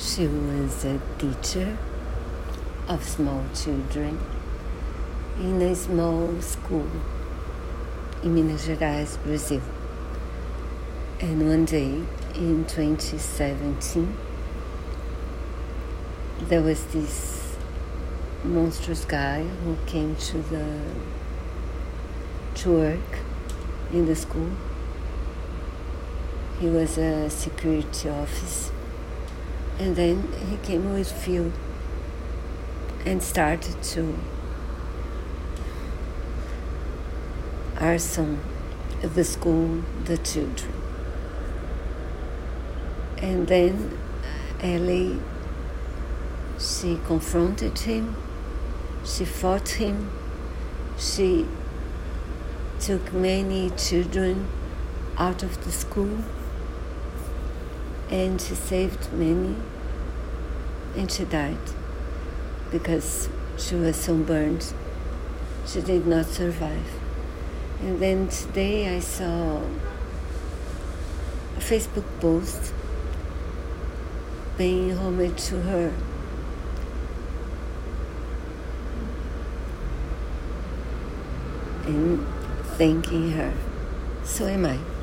She was a teacher of small children in a small school in Minas Gerais, Brazil. And one day in 2017, there was this monstrous guy who came to the to work in the school. He was a security officer and then he came with Phil and started to arson the school, the children. And then uh, Ellie, she confronted him, she fought him, she took many children out of the school and she saved many and she died because she was so sunburned. She did not survive. And then today I saw a Facebook post paying homage to her. And thanking her. So am I.